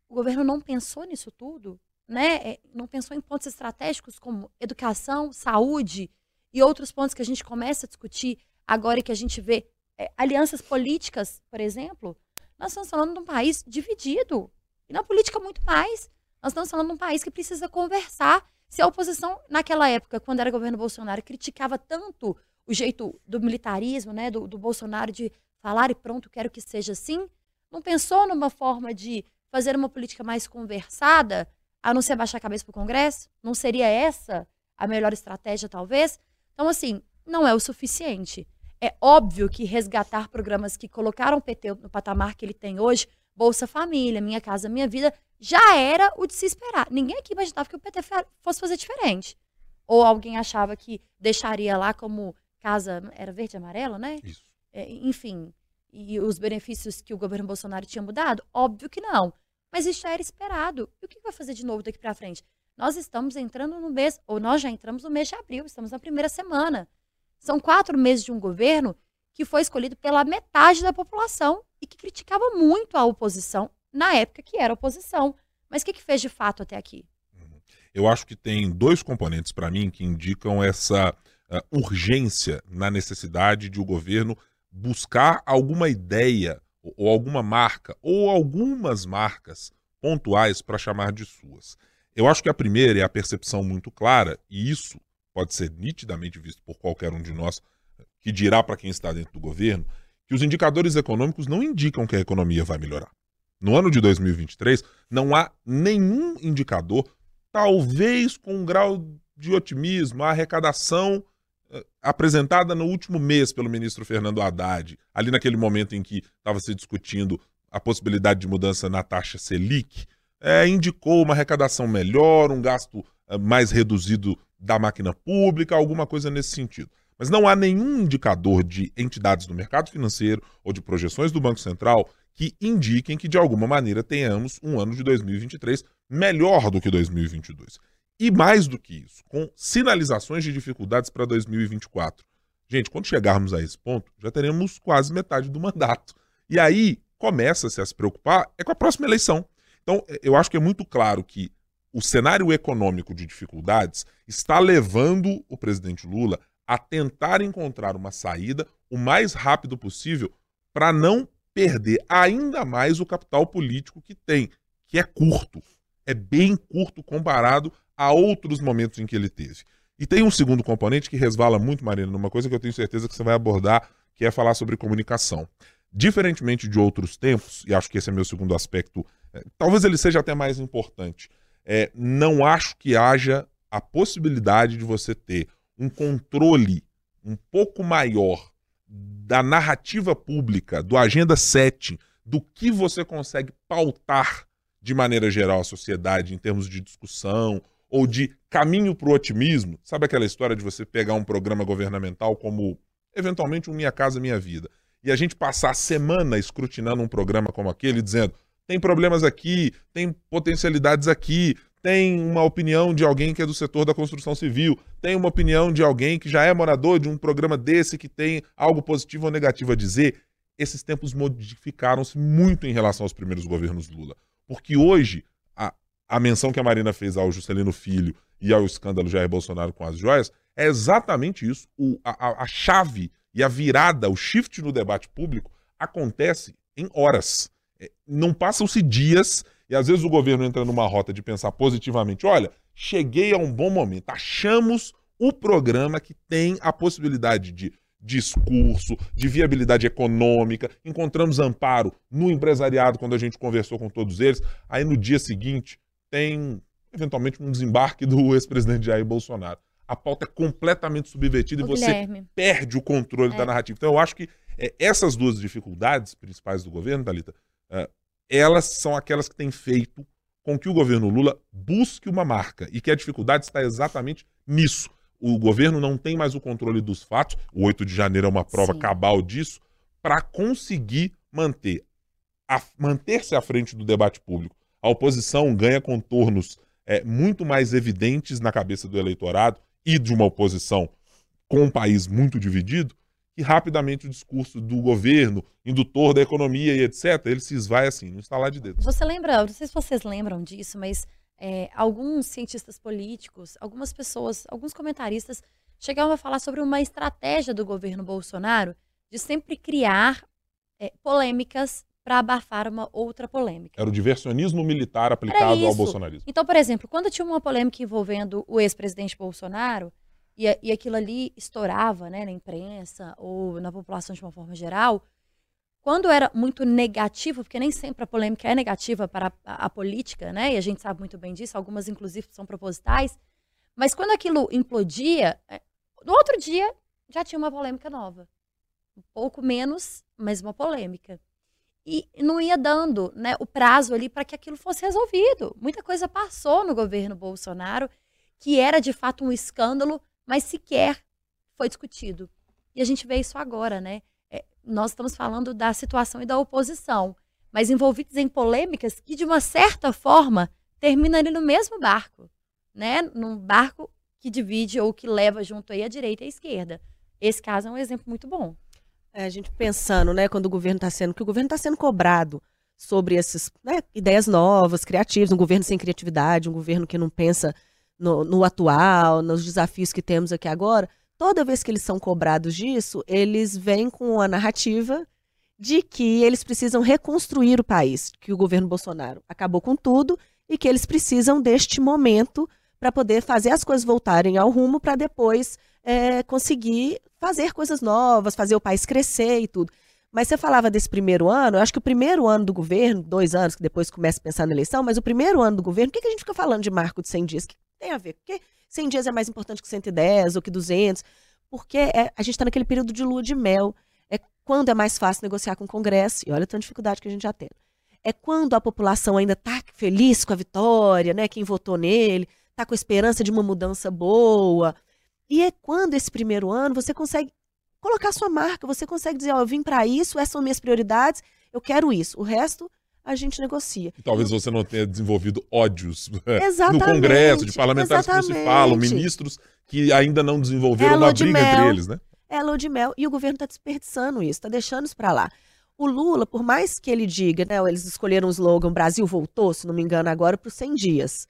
o governo não pensou nisso tudo, né? É, não pensou em pontos estratégicos como educação, saúde e outros pontos que a gente começa a discutir agora e que a gente vê é, alianças políticas, por exemplo, nós estamos falando de um país dividido. E na política, muito mais. Nós estamos falando de um país que precisa conversar. Se a oposição, naquela época, quando era governo Bolsonaro, criticava tanto o jeito do militarismo, né, do, do Bolsonaro de falar e pronto, quero que seja assim, não pensou numa forma de fazer uma política mais conversada, a não ser baixar a cabeça para o Congresso? Não seria essa a melhor estratégia, talvez? Então, assim, não é o suficiente. É óbvio que resgatar programas que colocaram o PT no patamar que ele tem hoje, Bolsa Família, Minha Casa Minha Vida, já era o de se esperar. Ninguém aqui imaginava que o PT fosse fazer diferente. Ou alguém achava que deixaria lá como casa. Era verde e amarelo, né? Isso. É, enfim. E os benefícios que o governo Bolsonaro tinha mudado? Óbvio que não. Mas isso já era esperado. E o que vai fazer de novo daqui para frente? Nós estamos entrando no mês, ou nós já entramos no mês de abril, estamos na primeira semana. São quatro meses de um governo que foi escolhido pela metade da população e que criticava muito a oposição na época que era oposição. Mas o que, que fez de fato até aqui? Uhum. Eu acho que tem dois componentes para mim que indicam essa uh, urgência na necessidade de o governo buscar alguma ideia ou, ou alguma marca ou algumas marcas pontuais para chamar de suas. Eu acho que a primeira é a percepção muito clara, e isso pode ser nitidamente visto por qualquer um de nós, que dirá para quem está dentro do governo, que os indicadores econômicos não indicam que a economia vai melhorar. No ano de 2023, não há nenhum indicador, talvez com um grau de otimismo, a arrecadação uh, apresentada no último mês pelo ministro Fernando Haddad, ali naquele momento em que estava se discutindo a possibilidade de mudança na taxa Selic, é, indicou uma arrecadação melhor, um gasto uh, mais reduzido da máquina pública, alguma coisa nesse sentido. Mas não há nenhum indicador de entidades do mercado financeiro ou de projeções do Banco Central que indiquem que, de alguma maneira, tenhamos um ano de 2023 melhor do que 2022. E mais do que isso, com sinalizações de dificuldades para 2024. Gente, quando chegarmos a esse ponto, já teremos quase metade do mandato. E aí começa-se a se preocupar é com a próxima eleição. Então, eu acho que é muito claro que o cenário econômico de dificuldades está levando o presidente Lula a tentar encontrar uma saída o mais rápido possível para não perder ainda mais o capital político que tem, que é curto. É bem curto comparado a outros momentos em que ele teve. E tem um segundo componente que resvala muito, Marina, numa coisa que eu tenho certeza que você vai abordar, que é falar sobre comunicação. Diferentemente de outros tempos, e acho que esse é meu segundo aspecto, é, talvez ele seja até mais importante, é, não acho que haja a possibilidade de você ter um controle um pouco maior da narrativa pública, do Agenda 7, do que você consegue pautar de maneira geral a sociedade em termos de discussão ou de caminho para o otimismo. Sabe aquela história de você pegar um programa governamental como, eventualmente, um Minha Casa Minha Vida, e a gente passar a semana escrutinando um programa como aquele, dizendo tem problemas aqui, tem potencialidades aqui, tem uma opinião de alguém que é do setor da construção civil, tem uma opinião de alguém que já é morador de um programa desse que tem algo positivo ou negativo a dizer. Esses tempos modificaram-se muito em relação aos primeiros governos Lula. Porque hoje, a, a menção que a Marina fez ao Juscelino Filho e ao escândalo Jair Bolsonaro com as joias é exatamente isso. O, a, a chave e a virada, o shift no debate público acontece em horas. É, não passam-se dias e às vezes o governo entra numa rota de pensar positivamente: olha, cheguei a um bom momento, achamos o programa que tem a possibilidade de discurso, de viabilidade econômica, encontramos amparo no empresariado quando a gente conversou com todos eles. Aí no dia seguinte tem eventualmente um desembarque do ex-presidente Jair Bolsonaro. A pauta é completamente subvertida e você Guilherme. perde o controle é. da narrativa. Então eu acho que é, essas duas dificuldades principais do governo, Thalita, é, elas são aquelas que têm feito com que o governo Lula busque uma marca e que a dificuldade está exatamente nisso. O governo não tem mais o controle dos fatos, o 8 de janeiro é uma prova Sim. cabal disso, para conseguir manter manter-se à frente do debate público. A oposição ganha contornos é, muito mais evidentes na cabeça do eleitorado e de uma oposição com um país muito dividido, que rapidamente o discurso do governo, indutor da economia e etc., ele se esvai assim, no instalar de dedos. Você lembra, não sei se vocês lembram disso, mas é, alguns cientistas políticos, algumas pessoas, alguns comentaristas chegavam a falar sobre uma estratégia do governo Bolsonaro de sempre criar é, polêmicas para abafar uma outra polêmica. Era o diversionismo militar aplicado ao bolsonarismo. Então, por exemplo, quando tinha uma polêmica envolvendo o ex-presidente Bolsonaro, e, e aquilo ali estourava né, na imprensa ou na população de uma forma geral, quando era muito negativo, porque nem sempre a polêmica é negativa para a, a, política, né? E a gente sabe muito bem disso, algumas inclusive são propositais. Mas quando aquilo implodia, é, no outro dia já tinha uma polêmica nova. Um pouco menos, mas uma polêmica. E não ia dando né, o prazo ali para que aquilo fosse resolvido. Muita coisa passou no governo Bolsonaro, que era de fato um escândalo mas sequer foi discutido. E a gente vê isso agora, né? É, nós estamos falando da situação e da oposição, mas envolvidos em polêmicas que, de uma certa forma, terminam ali no mesmo barco, né? Num barco que divide ou que leva junto aí a direita e a esquerda. Esse caso é um exemplo muito bom. É, a gente pensando, né, quando o governo está sendo, que o governo está sendo cobrado sobre essas né, ideias novas, criativas, um governo sem criatividade, um governo que não pensa no, no atual, nos desafios que temos aqui agora, toda vez que eles são cobrados disso, eles vêm com a narrativa de que eles precisam reconstruir o país, que o governo Bolsonaro acabou com tudo e que eles precisam deste momento para poder fazer as coisas voltarem ao rumo para depois é, conseguir fazer coisas novas, fazer o país crescer e tudo. Mas você falava desse primeiro ano, eu acho que o primeiro ano do governo, dois anos, que depois começa a pensar na eleição, mas o primeiro ano do governo, por que, que a gente fica falando de marco de 100 dias? Que tem a ver. Porque 100 dias é mais importante que 110 ou que 200. Porque é, a gente está naquele período de lua de mel. É quando é mais fácil negociar com o Congresso. E olha tanta dificuldade que a gente já tem. É quando a população ainda está feliz com a vitória, né? Quem votou nele, está com esperança de uma mudança boa. E é quando esse primeiro ano você consegue colocar sua marca, você consegue dizer, ó, eu vim para isso, essas são minhas prioridades, eu quero isso. O resto a gente negocia. E talvez você não tenha desenvolvido ódios Exatamente, no Congresso, de parlamentares que não se exatamente. falam, ministros que ainda não desenvolveram a uma briga mel. entre eles, né? É lua de mel. E o governo está desperdiçando isso, está deixando isso para lá. O Lula, por mais que ele diga, né, eles escolheram o slogan Brasil voltou, se não me engano, agora para os 100 dias.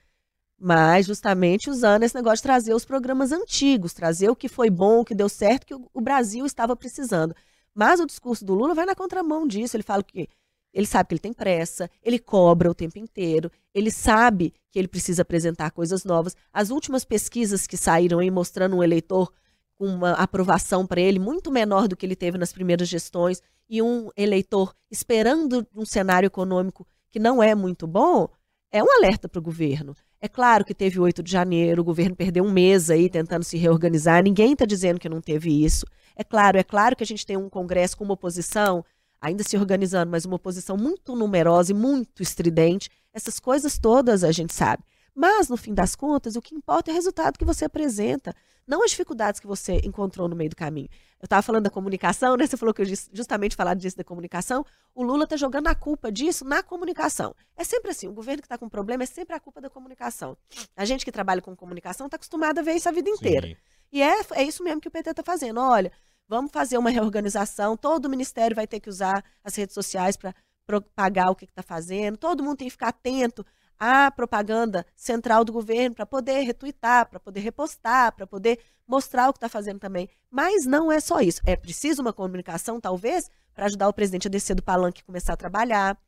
Mas justamente usando esse negócio de trazer os programas antigos, trazer o que foi bom, o que deu certo, que o Brasil estava precisando. Mas o discurso do Lula vai na contramão disso. Ele fala que ele sabe que ele tem pressa, ele cobra o tempo inteiro, ele sabe que ele precisa apresentar coisas novas. As últimas pesquisas que saíram aí mostrando um eleitor com uma aprovação para ele muito menor do que ele teve nas primeiras gestões e um eleitor esperando um cenário econômico que não é muito bom, é um alerta para o governo. É claro que teve 8 de janeiro, o governo perdeu um mês aí tentando se reorganizar, ninguém está dizendo que não teve isso. É claro, é claro que a gente tem um Congresso com uma oposição ainda se organizando, mas uma oposição muito numerosa e muito estridente. Essas coisas todas a gente sabe. Mas, no fim das contas, o que importa é o resultado que você apresenta, não as dificuldades que você encontrou no meio do caminho. Eu estava falando da comunicação, né? Você falou que eu disse- justamente falar disso da comunicação. O Lula está jogando a culpa disso na comunicação. É sempre assim, o governo que está com problema é sempre a culpa da comunicação. A gente que trabalha com comunicação está acostumado a ver isso a vida inteira. Sim. E é, é isso mesmo que o PT está fazendo. Olha, vamos fazer uma reorganização, todo o ministério vai ter que usar as redes sociais para propagar o que está fazendo, todo mundo tem que ficar atento à propaganda central do governo para poder retuitar, para poder repostar, para poder mostrar o que está fazendo também. Mas não é só isso. É preciso uma comunicação, talvez, para ajudar o presidente a descer do palanque e começar a trabalhar,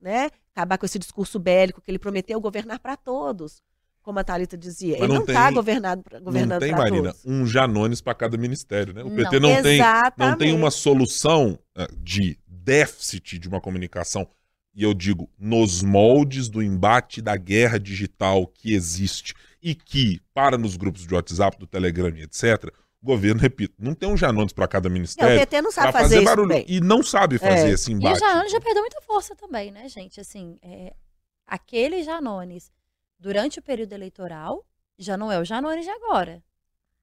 né? Acabar com esse discurso bélico que ele prometeu governar para todos, como a Thalita dizia. Mas ele não não está governado governando Não tem, Marina, todos. um Janones para cada ministério, né? O Não. PT não, tem, não tem uma solução eh, de déficit de uma comunicação, e eu digo, nos moldes do embate da guerra digital que existe e que, para nos grupos de WhatsApp, do Telegram e etc., o governo, repito, não tem um Janones para cada É, o ministério PT não sabe fazer, fazer isso barulho. bem. E não sabe fazer É. esse E o embate. Janones já perdeu muita força também, né, gente? Assim, é, aquele Janones, durante o período eleitoral, já não é o Janones de agora.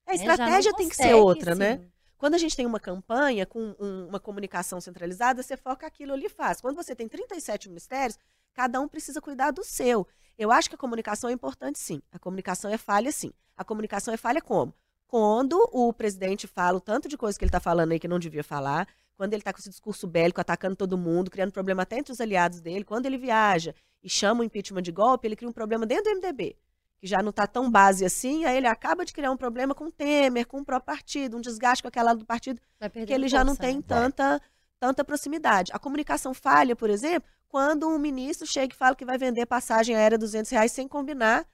A né? Já não estratégia tem que ser outra, né? sim. Quando a gente tem uma campanha com um- uma comunicação centralizada, você foca aquilo ali e faz. Quando você tem 37 ministérios, cada um precisa cuidar do seu. Eu acho que a comunicação é importante, sim. A comunicação é falha, sim. A comunicação é falha como? Quando o presidente fala o tanto de coisa que ele está falando aí que não devia falar, quando ele está com esse discurso bélico, atacando todo mundo, criando problema até entre os aliados dele, quando ele viaja e chama o impeachment de golpe, ele cria um problema dentro do MDB, que já não está tão base assim, aí ele acaba de criar um problema com o Temer, com o próprio partido, um desgaste com aquela do partido, que ele já não tem né? tanta, tanta proximidade. A comunicação falha, por exemplo, quando um ministro chega e fala que vai vender passagem aérea 200 reais sem combinar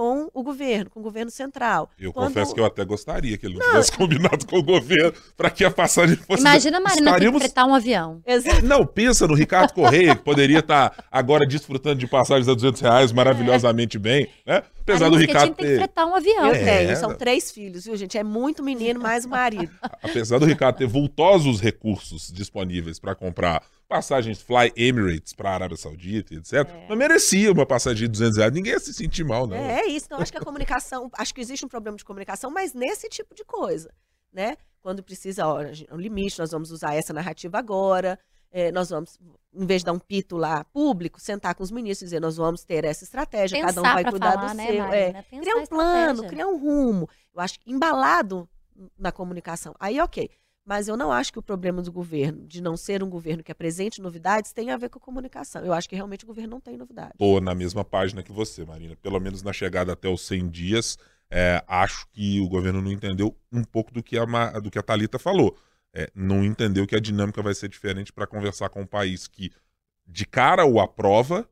com o governo, com o governo central. Eu Quando- confesso que eu até gostaria que ele não tivesse combinado com o governo para que a passagem fosse. Imagina a Marina ter que Estaríamos fretar um avião. Exato. Não, pensa no Ricardo Correia, que poderia estar agora desfrutando de passagens a 200 reais maravilhosamente bem, né? Apesar do Marina Ricardo Schettino tem que ter, fretar um avião. Eu É. tenho, são três filhos, viu, gente? É muito menino mais o marido. apesar do Ricardo ter vultosos recursos disponíveis para comprar passagens Fly Emirates para a Arábia Saudita etc, É. não merecia uma passagem de 200 reais. Ninguém ia se sentir mal, não. É, é isso. Então, acho que a comunicação, acho que existe um problema de comunicação, mas nesse tipo de coisa, né? Quando precisa, ó, é um limite, nós vamos usar essa narrativa agora, é, nós vamos, em vez de dar um pito lá público, sentar com os ministros e dizer, nós vamos ter essa estratégia, cada um Pensar vai cuidar falar, do né, seu. é. Marina? Pensar criar um plano, criar um rumo. Eu acho que embalado na comunicação. Aí, ok. Mas eu não acho que o problema do governo, de não ser um governo que apresente novidades, tem a ver com a comunicação. Eu acho que realmente o governo não tem novidades. Tô na mesma página que você, Marina. Pelo menos na chegada até os 100 dias, é, acho que o governo não entendeu um pouco do que a, do que a Thalita falou. É, não entendeu que a dinâmica vai ser diferente para conversar com um país que de cara o aprova,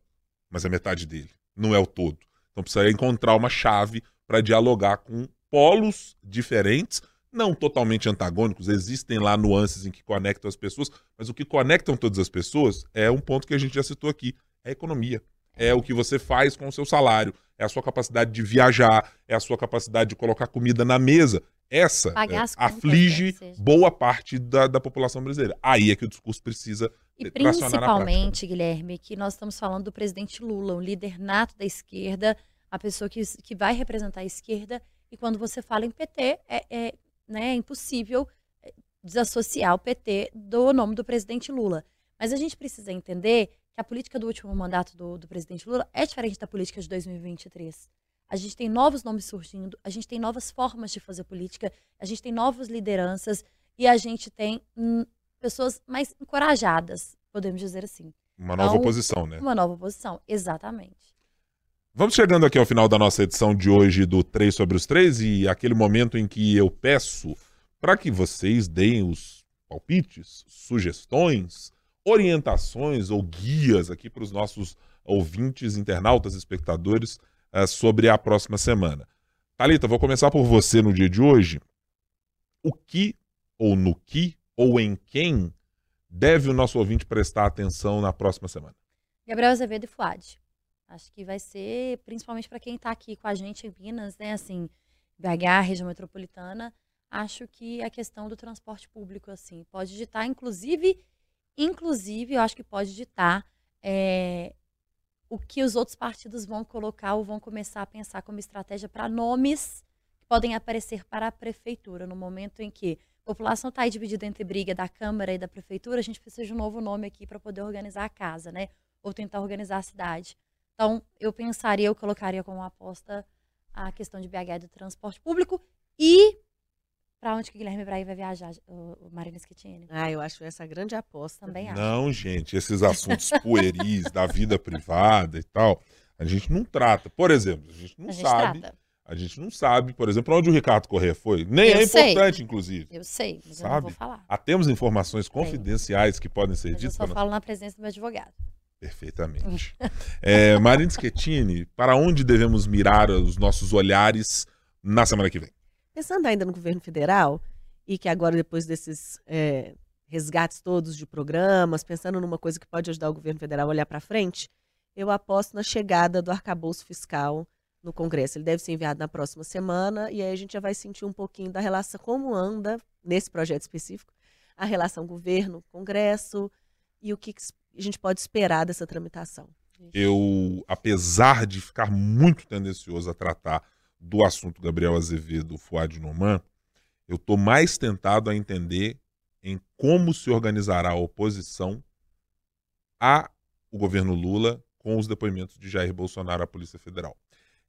mas é metade dele, não é o todo. Então precisa encontrar uma chave para dialogar com polos diferentes, não totalmente antagônicos, existem lá nuances em que conectam as pessoas, mas o que conectam todas as pessoas é um ponto que a gente já citou aqui, é a economia. É o que você faz com o seu salário, é a sua capacidade de viajar, é a sua capacidade de colocar comida na mesa. Essa é, aflige né, boa parte da, da população brasileira. Aí é que o discurso precisa E na principalmente, Guilherme, que nós estamos falando do presidente Lula, o líder nato da esquerda, a pessoa que, que vai representar a esquerda. E quando você fala em PT, é, é, né, é impossível é, desassociar o PT do nome do presidente Lula. Mas a gente precisa entender que a política do último mandato do, do presidente Lula é diferente da política de 2023. A gente tem novos nomes surgindo, a gente tem novas formas de fazer política, a gente tem novas lideranças e a gente tem hum, pessoas mais encorajadas, podemos dizer assim. Uma nova Então, oposição, né? Uma nova oposição, exatamente. Vamos chegando aqui ao final da nossa edição de hoje do 3 sobre os 3 e aquele momento em que eu peço para que vocês deem os palpites, sugestões, orientações ou guias aqui para os nossos ouvintes, internautas, espectadores eh, sobre a próxima semana. Thalita, vou começar por você no dia de hoje. O que, ou no que, ou em quem deve o nosso ouvinte prestar atenção na próxima semana? Gabriel Azevedo e Fuad. Acho que vai ser, principalmente para quem está aqui com a gente em Minas, né? Assim, BH, região metropolitana. Acho que a questão do transporte público, assim, pode ditar, inclusive, inclusive, eu acho que pode ditar é, o que os outros partidos vão colocar ou vão começar a pensar como estratégia para nomes que podem aparecer para a prefeitura. No momento em que a população está aí dividida entre briga da Câmara e da prefeitura, a gente precisa de um novo nome aqui para poder organizar a casa, né? Ou tentar organizar a cidade. Então, eu pensaria, eu colocaria como aposta a questão de BH do transporte público e para onde que o Guilherme Braga vai viajar, o, Marina Schettini. Ah, eu acho essa grande aposta. Também acho. Não, gente, esses assuntos pueris da vida privada e tal, a gente não trata. Por exemplo, a gente não a gente sabe. trata. A gente não sabe, por exemplo, onde o Ricardo Corrêa foi. Nem Eu é sei. importante, inclusive. Eu sei, mas eu não Sabe? vou falar. Ah, temos informações confidenciais que podem ser Mas eu ditas só para falo na presença do meu advogado. Perfeitamente. é, Marina Schettini, para onde devemos mirar os nossos olhares na semana que vem? Pensando ainda no governo federal, e que agora, depois desses é, resgates todos de programas, pensando numa coisa que pode ajudar o governo federal a olhar para frente, eu aposto na chegada do arcabouço fiscal no Congresso. Ele deve ser enviado na próxima semana, e aí a gente já vai sentir um pouquinho da relação, como anda, nesse projeto específico, a relação governo-Congresso e o que que a gente pode esperar dessa tramitação. Eu, apesar de ficar muito tendencioso a tratar do assunto Gabriel Azevedo, Fuad Noman, eu estou mais tentado a entender em como se organizará a oposição a o governo Lula com os depoimentos de Jair Bolsonaro à Polícia Federal.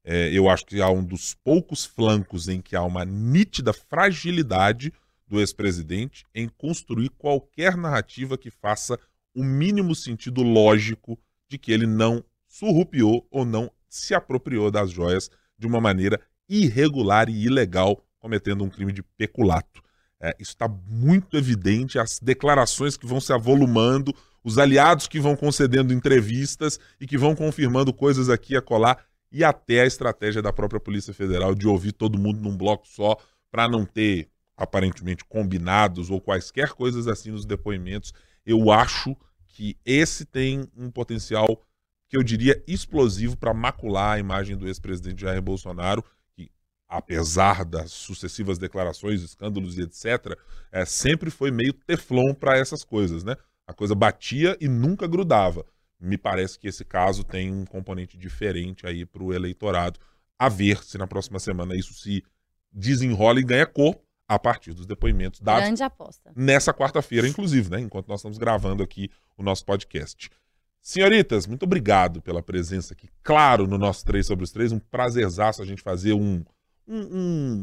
É, eu acho que há um dos poucos flancos em que há uma nítida fragilidade do ex-presidente em construir qualquer narrativa que faça o mínimo sentido lógico de que ele não surrupiou ou não se apropriou das joias de uma maneira irregular e ilegal, cometendo um crime de peculato. É, isso está muito evidente, as declarações que vão se avolumando, os aliados que vão concedendo entrevistas e que vão confirmando coisas aqui a colar, e até a estratégia da própria Polícia Federal de ouvir todo mundo num bloco só, para não ter aparentemente combinados ou quaisquer coisas assim nos depoimentos. Eu acho que esse tem um potencial que eu diria explosivo para macular a imagem do ex-presidente Jair Bolsonaro, que apesar das sucessivas declarações, escândalos e etc, é, sempre foi meio teflon para essas coisas, né? A coisa batia e nunca grudava. Me parece que esse caso tem um componente diferente aí para o eleitorado. A ver se na próxima semana isso se desenrola e ganha corpo a partir dos depoimentos dados Grande aposta. nessa quarta-feira, inclusive, né? Enquanto nós estamos gravando aqui o nosso podcast. Senhoritas, muito obrigado pela presença aqui, claro, no nosso 3 sobre os 3. Um prazerzaço a gente fazer um, um,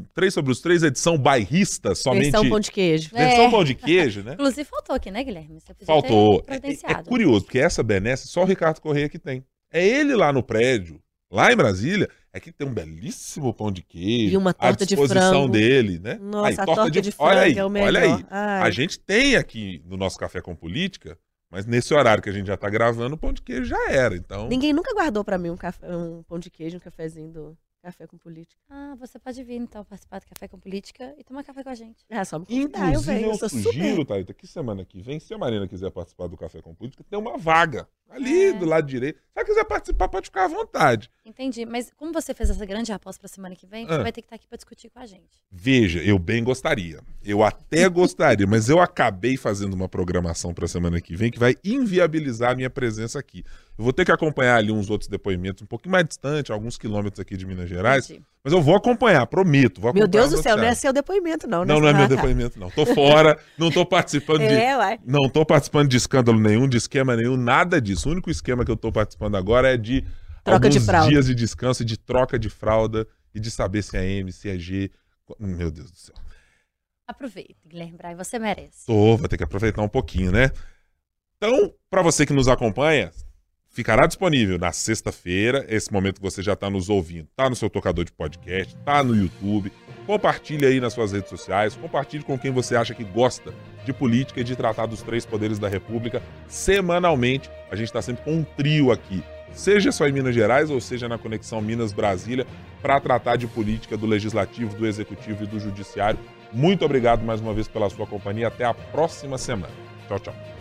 um 3 sobre os 3, edição bairrista, somente. Versão pão de queijo. Versão É. pão de queijo, né? Inclusive faltou aqui, né, Guilherme? Faltou. É, é- curioso, porque essa benesse só o Ricardo Correia que tem. É ele lá no prédio, lá em Brasília, é que tem um belíssimo pão de queijo. E uma torta à de disposição frango. dele, né? Nossa, Aí, a torta de, frango olha aí, é o melhor. olha aí. Ai. A gente tem aqui no nosso Café com Política, mas nesse horário que a gente já tá gravando, o pão de queijo já era. Então, Ninguém nunca guardou pra mim um, café- um pão de queijo, um cafezinho do Café com Política. Ah, você pode vir, então, participar do Café com Política e tomar café com a gente. Ah, só me convidar, eu venho. eu, sugiro, super... Thalita, que semana que vem, se a Marina quiser participar do Café com Política, tem uma vaga ali É. do lado direito. Se ela quiser participar, pode ficar à vontade. Entendi. Mas como você fez essa grande aposta pra semana que vem, Ah. você vai ter que estar aqui pra discutir com a gente. Veja, eu bem gostaria. Eu até gostaria, mas eu acabei fazendo uma programação para semana que vem que vai inviabilizar a minha presença aqui. Eu vou ter que acompanhar ali uns outros depoimentos um pouquinho mais distante, alguns quilômetros aqui de Minas Gerais. Entendi. Mas eu vou acompanhar, prometo. Vou Meu acompanhar Deus o do céu, não é seu depoimento, não. né? Não, não é meu tá. depoimento, não. Tô fora, não tô participando de. É, uai. Não tô participando de escândalo nenhum, de esquema nenhum, nada disso. O único esquema que eu tô participando agora é de Troca de alguns fralda. dias de descanso e de troca de fralda e de saber se é M, se é G. Meu Deus do céu. Aproveita, Guilherme Braga, você merece. Tô, vou ter que aproveitar um pouquinho, né? Então, para você que nos acompanha, ficará disponível na sexta-feira, esse momento que você já está nos ouvindo, tá no seu tocador de podcast, tá no YouTube. Compartilhe aí nas suas redes sociais, compartilhe com quem você acha que gosta de política e de tratar dos três poderes da República. Semanalmente, a gente está sempre com um trio aqui, seja só em Minas Gerais ou seja na Conexão Minas-Brasília, para tratar de política do Legislativo, do Executivo e do Judiciário. Muito obrigado mais uma vez pela sua companhia. Até a próxima semana. Tchau, tchau.